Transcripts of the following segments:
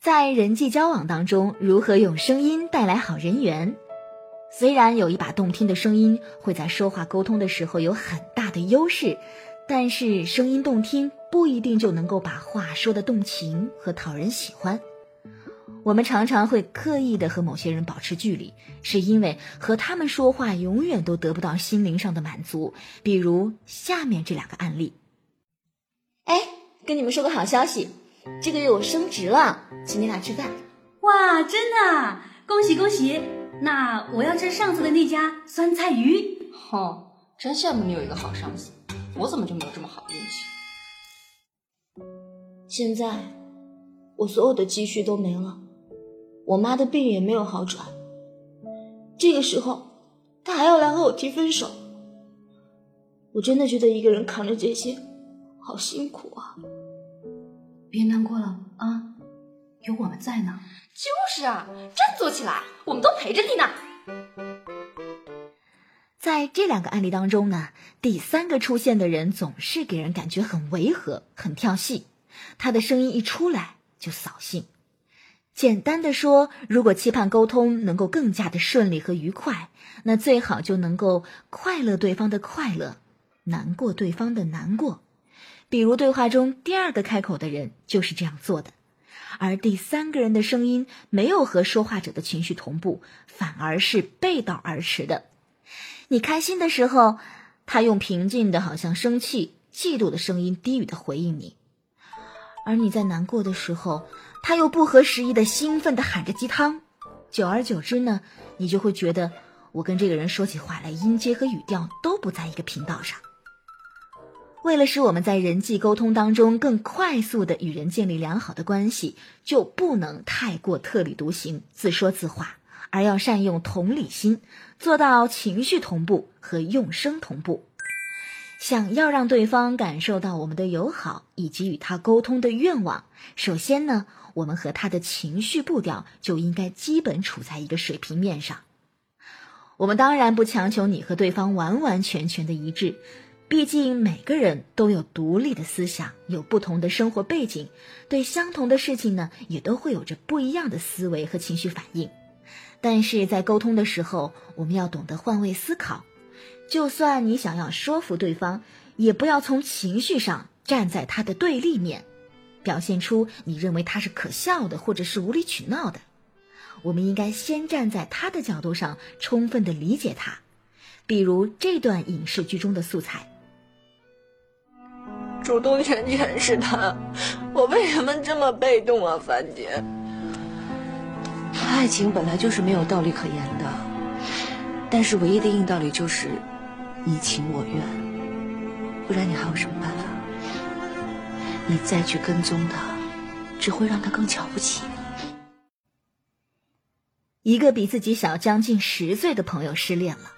在人际交往当中，如何用声音带来好人缘？虽然有一把动听的声音会在说话沟通的时候有很大的优势，但是声音动听不一定就能够把话说的动情和讨人喜欢。我们常常会刻意的和某些人保持距离，是因为和他们说话永远都得不到心灵上的满足。比如下面这两个案例。哎，跟你们说个好消息，这个月我升职了，请你俩吃饭。哇，真的，恭喜恭喜！那我要吃上次的那家酸菜鱼。哼，真羡慕你有一个好上司，我怎么就没有这么好的运气？现在我所有的积蓄都没了。我妈的病也没有好转，这个时候他还要来和我提分手，我真的觉得一个人扛着这些好辛苦啊！别难过了啊，有我们在呢。就是啊，振作起来，我们都陪着你呢。在这两个案例当中呢，第三个出现的人总是给人感觉很违和、很跳戏，他的声音一出来就扫兴。简单的说，如果期盼沟通能够更加的顺利和愉快，那最好就能够快乐对方的快乐，难过对方的难过。比如对话中第二个开口的人就是这样做的，而第三个人的声音没有和说话者的情绪同步，反而是背道而驰的。你开心的时候，他用平静的好像生气、嫉妒的声音低语的回应你；而你在难过的时候，他又不合时宜的兴奋的喊着鸡汤，久而久之呢，你就会觉得我跟这个人说起话来音阶和语调都不在一个频道上。为了使我们在人际沟通当中更快速的与人建立良好的关系，就不能太过特立独行、自说自话，而要善用同理心，做到情绪同步和用声同步。想要让对方感受到我们的友好以及与他沟通的愿望，首先呢。我们和他的情绪步调就应该基本处在一个水平面上。我们当然不强求你和对方完完全全的一致，毕竟每个人都有独立的思想，有不同的生活背景，对相同的事情呢，也都会有着不一样的思维和情绪反应。但是在沟通的时候，我们要懂得换位思考，就算你想要说服对方，也不要从情绪上站在他的对立面。表现出你认为他是可笑的，或者是无理取闹的。我们应该先站在他的角度上，充分的理解他。比如这段影视剧中的素材：主动权全是他，我为什么这么被动啊，樊姐？爱情本来就是没有道理可言的，但是唯一的硬道理就是你情我愿，不然你还有什么办法？你再去跟踪他，只会让他更瞧不起你。一个比自己小将近十岁的朋友失恋了，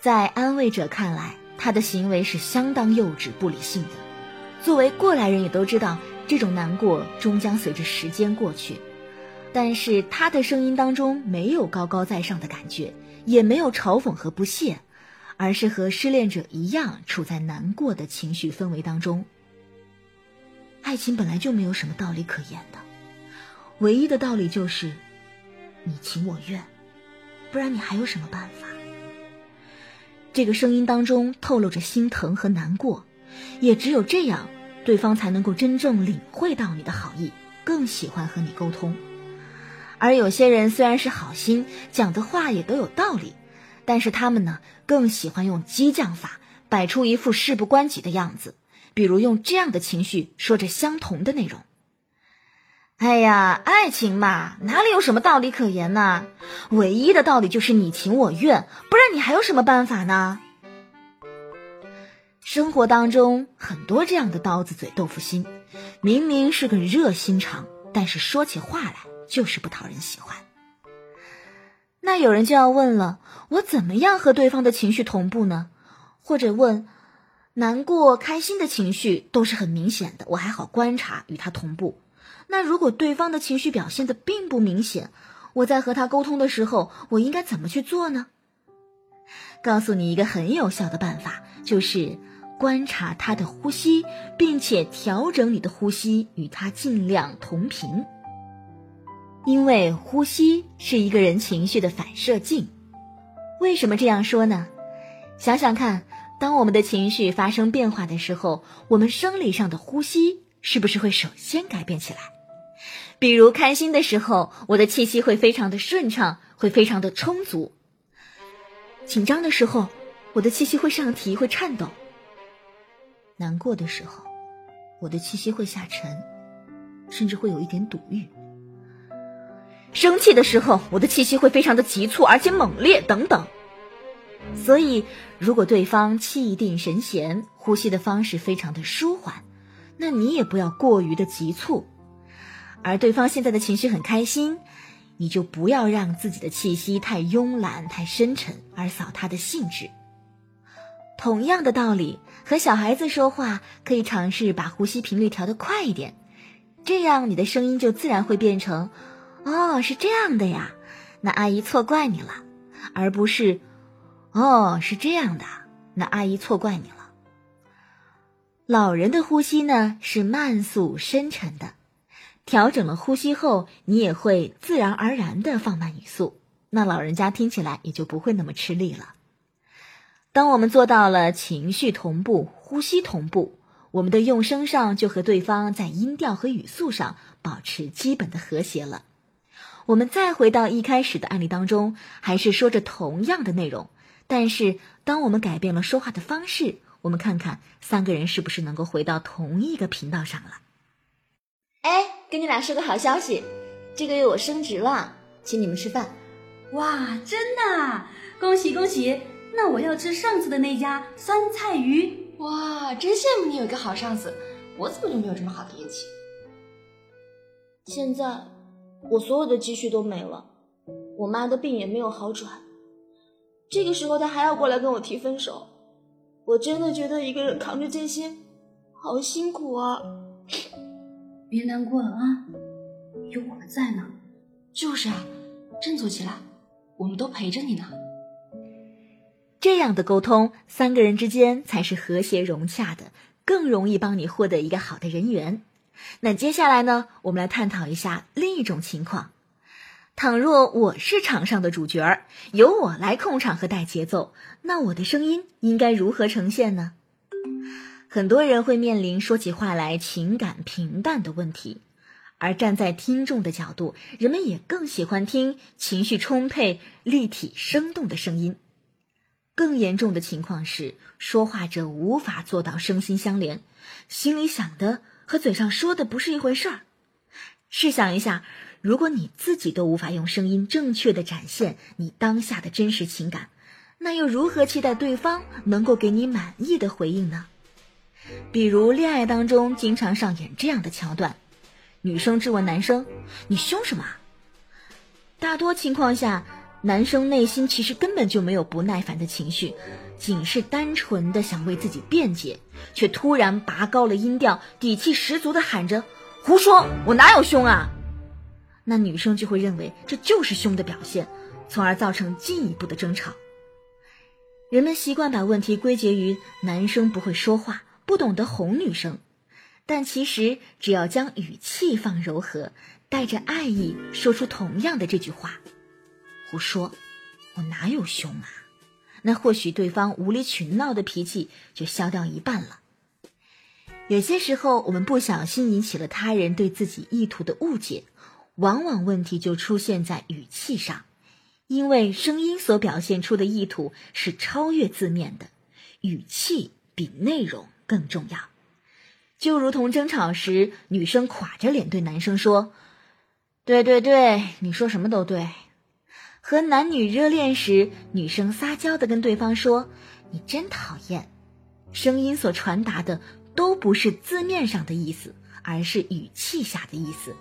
在安慰者看来，他的行为是相当幼稚、不理性的。作为过来人，也都知道这种难过终将随着时间过去。但是他的声音当中没有高高在上的感觉，也没有嘲讽和不屑，而是和失恋者一样，处在难过的情绪氛围当中。爱情本来就没有什么道理可言的，唯一的道理就是你情我愿，不然你还有什么办法？这个声音当中透露着心疼和难过，也只有这样，对方才能够真正领会到你的好意，更喜欢和你沟通。而有些人虽然是好心，讲的话也都有道理，但是他们呢，更喜欢用激将法，摆出一副事不关己的样子。比如用这样的情绪说着相同的内容。哎呀，爱情嘛，哪里有什么道理可言呢？唯一的道理就是你情我愿，不然你还有什么办法呢？生活当中很多这样的刀子嘴豆腐心，明明是个热心肠，但是说起话来就是不讨人喜欢。那有人就要问了，我怎么样和对方的情绪同步呢？或者问？难过、开心的情绪都是很明显的，我还好观察与他同步。那如果对方的情绪表现的并不明显，我在和他沟通的时候，我应该怎么去做呢？告诉你一个很有效的办法，就是观察他的呼吸，并且调整你的呼吸与他尽量同频。因为呼吸是一个人情绪的反射镜。为什么这样说呢？想想看，当我们的情绪发生变化的时候，我们生理上的呼吸是不是会首先改变起来？比如开心的时候，我的气息会非常的顺畅，会非常的充足；紧张的时候，我的气息会上提，会颤抖；难过的时候，我的气息会下沉，甚至会有一点堵郁；生气的时候，我的气息会非常的急促而且猛烈，等等。所以，如果对方气定神闲，呼吸的方式非常的舒缓，那你也不要过于的急促。而对方现在的情绪很开心，你就不要让自己的气息太慵懒、太深沉，而扫他的兴致。同样的道理，和小孩子说话，可以尝试把呼吸频率调得快一点，这样你的声音就自然会变成“哦，是这样的呀，那阿姨错怪你了”，而不是“哦，是这样的，那阿姨错怪你了”。老人的呼吸呢，是慢速深沉的。调整了呼吸后，你也会自然而然的放慢语速，那老人家听起来也就不会那么吃力了。当我们做到了情绪同步、呼吸同步，我们的用声上就和对方在音调和语速上保持基本的和谐了。我们再回到一开始的案例当中，还是说着同样的内容，但是当我们改变了说话的方式，我们看看三个人是不是能够回到同一个频道上了。哎。跟你俩说个好消息，这个月我升职了，请你们吃饭。哇，真的！恭喜恭喜！那我要吃上次的那家酸菜鱼。哇，真羡慕你有一个好上司，我怎么就没有这么好的运气？现在我所有的积蓄都没了，我妈的病也没有好转，这个时候她还要过来跟我提分手，我真的觉得一个人扛着这些好辛苦啊。别难过了啊，有我们在呢。就是啊，振作起来，我们都陪着你呢。这样的沟通，三个人之间才是和谐融洽的，更容易帮你获得一个好的人缘。那接下来呢，我们来探讨一下另一种情况：倘若我是场上的主角儿，由我来控场和带节奏，那我的声音应该如何呈现呢？很多人会面临说起话来情感平淡的问题，而站在听众的角度，人们也更喜欢听情绪充沛、立体生动的声音。更严重的情况是，说话者无法做到声心相连，心里想的和嘴上说的不是一回事儿。试想一下，如果你自己都无法用声音正确的展现你当下的真实情感，那又如何期待对方能够给你满意的回应呢？比如恋爱当中经常上演这样的桥段，女生质问男生：“你凶什么？”大多情况下，男生内心其实根本就没有不耐烦的情绪，仅是单纯的想为自己辩解，却突然拔高了音调，底气十足的喊着：“胡说，我哪有凶啊？”那女生就会认为这就是凶的表现，从而造成进一步的争吵。人们习惯把问题归结于男生不会说话。不懂得哄女生，但其实只要将语气放柔和，带着爱意说出同样的这句话：“胡说，我哪有凶啊？”那或许对方无理取闹的脾气就消掉一半了。有些时候，我们不小心引起了他人对自己意图的误解，往往问题就出现在语气上，因为声音所表现出的意图是超越字面的，语气比内容。更重要，就如同争吵时，女生垮着脸对男生说：“对对对，你说什么都对。”和男女热恋时，女生撒娇的跟对方说：“你真讨厌。”声音所传达的都不是字面上的意思，而是语气下的意思。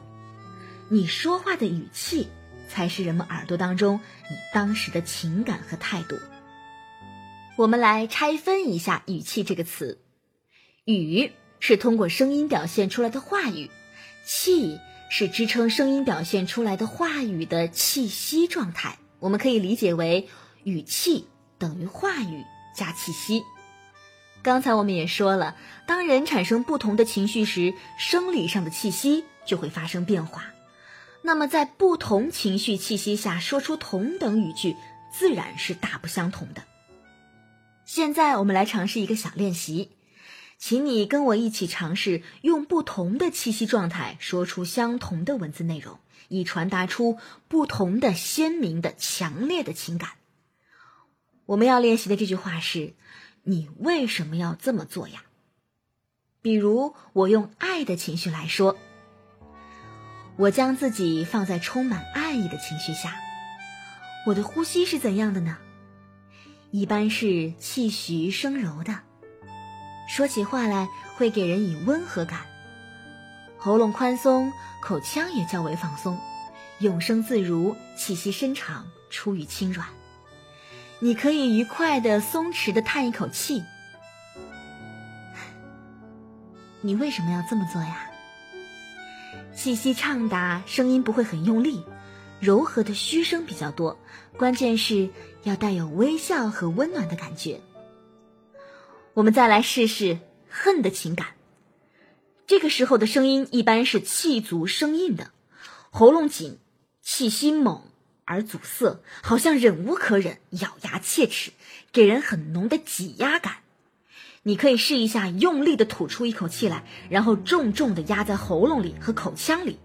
你说话的语气，才是人们耳朵当中你当时的情感和态度。我们来拆分一下“语气”这个词。语是通过声音表现出来的话语，气是支撑声音表现出来的话语的气息状态。我们可以理解为语气等于话语加气息。刚才我们也说了，当人产生不同的情绪时，生理上的气息就会发生变化。那么在不同情绪气息下说出同等语句，自然是大不相同的。现在我们来尝试一个小练习，请你跟我一起尝试用不同的气息状态说出相同的文字内容，以传达出不同的鲜明的、强烈的情感。我们要练习的这句话是：“你为什么要这么做呀？”比如，我用爱的情绪来说，我将自己放在充满爱意的情绪下，我的呼吸是怎样的呢？一般是气徐声柔的，说起话来会给人以温和感，喉咙宽松，口腔也较为放松，永声自如，气息深长，出语轻软。你可以愉快的、松弛的叹一口气。你为什么要这么做呀？气息畅达，声音不会很用力，柔和的嘘声比较多，关键是。要带有微笑和温暖的感觉。我们再来试试恨的情感。这个时候的声音一般是气足声硬的，喉咙紧，气息猛而阻塞，好像忍无可忍，咬牙切齿，给人很浓的挤压感。你可以试一下，用力的吐出一口气来，然后重重的压在喉咙里和口腔里，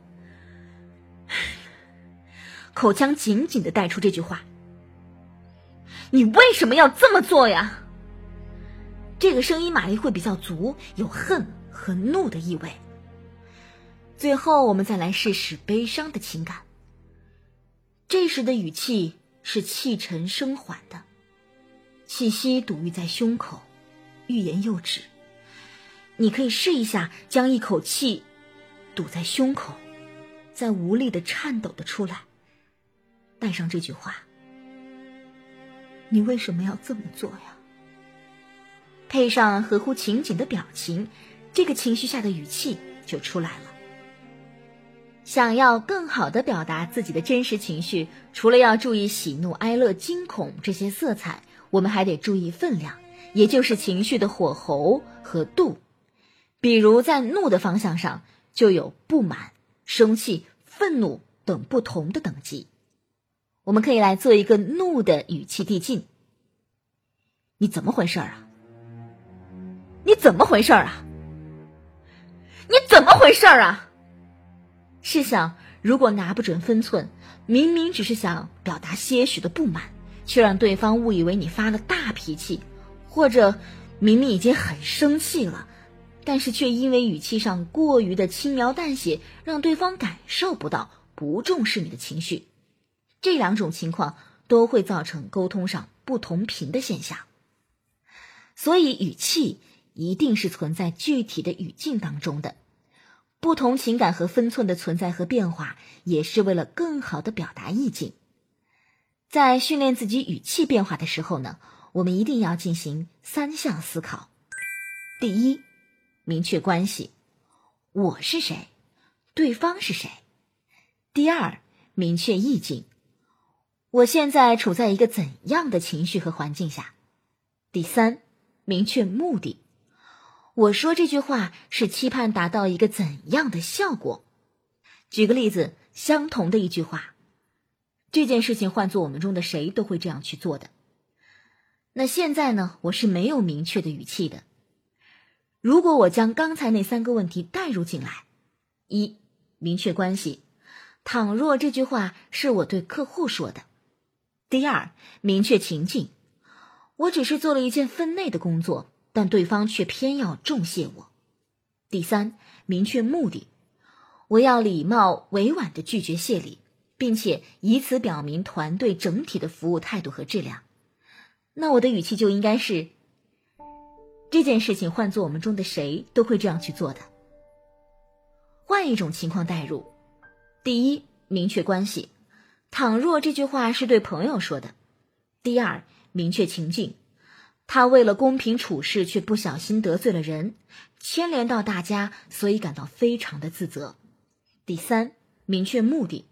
口腔紧紧的带出这句话。你为什么要这么做呀？这个声音马力会比较足，有恨和怒的意味。最后，我们再来试试悲伤的情感。这时的语气是气沉声缓的，气息堵郁在胸口，欲言又止。你可以试一下，将一口气堵在胸口，再无力的颤抖的出来，带上这句话。你为什么要这么做呀？配上合乎情景的表情，这个情绪下的语气就出来了。想要更好的表达自己的真实情绪，除了要注意喜怒哀乐惊恐这些色彩，我们还得注意分量，也就是情绪的火候和度。比如在怒的方向上，就有不满、生气、愤怒等不同的等级。我们可以来做一个怒的语气递进。你怎么回事啊？你怎么回事啊？你怎么回事啊？试想，如果拿不准分寸，明明只是想表达些许的不满，却让对方误以为你发了大脾气，或者明明已经很生气了，但是却因为语气上过于的轻描淡写，让对方感受不到不重视你的情绪。这两种情况都会造成沟通上不同频的现象，所以语气一定是存在具体的语境当中的。不同情感和分寸的存在和变化，也是为了更好的表达意境。在训练自己语气变化的时候呢，我们一定要进行三项思考：第一，明确关系，我是谁，对方是谁；第二，明确意境。我现在处在一个怎样的情绪和环境下？第三，明确目的。我说这句话是期盼达到一个怎样的效果？举个例子，相同的一句话，这件事情换做我们中的谁都会这样去做的。那现在呢？我是没有明确的语气的。如果我将刚才那三个问题带入进来：一，明确关系。倘若这句话是我对客户说的。第二，明确情境，我只是做了一件分内的工作，但对方却偏要重谢我。第三，明确目的，我要礼貌委婉的拒绝谢礼，并且以此表明团队整体的服务态度和质量。那我的语气就应该是：这件事情换做我们中的谁都会这样去做的。换一种情况代入，第一，明确关系。倘若这句话是对朋友说的，第二，明确情境，他为了公平处事却不小心得罪了人，牵连到大家，所以感到非常的自责。第三，明确目的，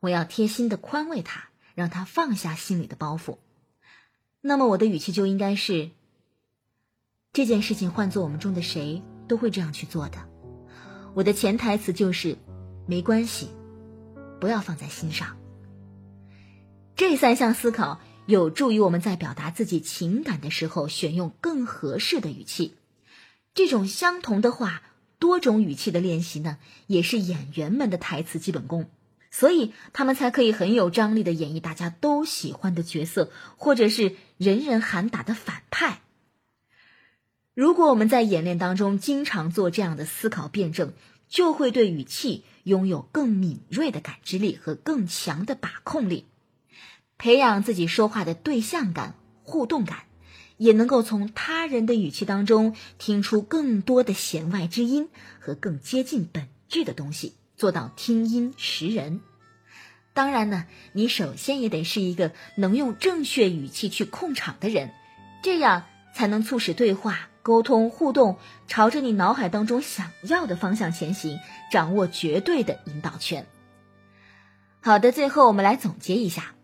我要贴心的宽慰他，让他放下心里的包袱。那么我的语气就应该是：这件事情换做我们中的谁都会这样去做的。我的潜台词就是，没关系。不要放在心上。这三项思考有助于我们在表达自己情感的时候选用更合适的语气。这种相同的话，多种语气的练习呢，也是演员们的台词基本功，所以他们才可以很有张力的演绎大家都喜欢的角色，或者是人人喊打的反派。如果我们在演练当中经常做这样的思考辩证，就会对语气拥有更敏锐的感知力和更强的把控力，培养自己说话的对象感、互动感。也能够从他人的语气当中听出更多的弦外之音和更接近本质的东西，做到听音识人。当然呢，你首先也得是一个能用正确语气去控场的人，这样才能促使对话、沟通、互动朝着你脑海当中想要的方向前行，掌握绝对的引导权。好的，最后我们来总结一下，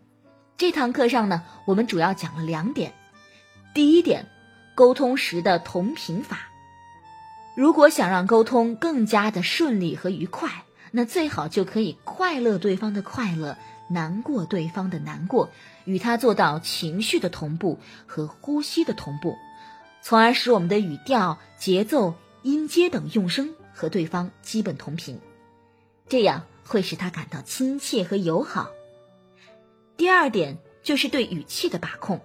这堂课上呢，我们主要讲了两点。第一点，沟通时的同频法。如果想让沟通更加的顺利和愉快，那最好就可以快乐对方的快乐，难过对方的难过，与他做到情绪的同步和呼吸的同步，从而使我们的语调、节奏、音阶等用声和对方基本同频，这样会使他感到亲切和友好。第二点就是对语气的把控。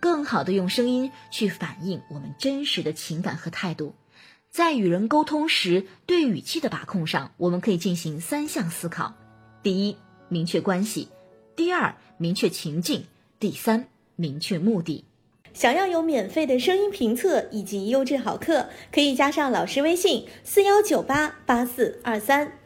更好的用声音去反映我们真实的情感和态度，在与人沟通时，对语气的把控上，我们可以进行三项思考：第一，明确关系；第二，明确情境；第三，明确目的。想要有免费的声音评测以及优质好课，可以加上老师微信：四幺九八八四二三。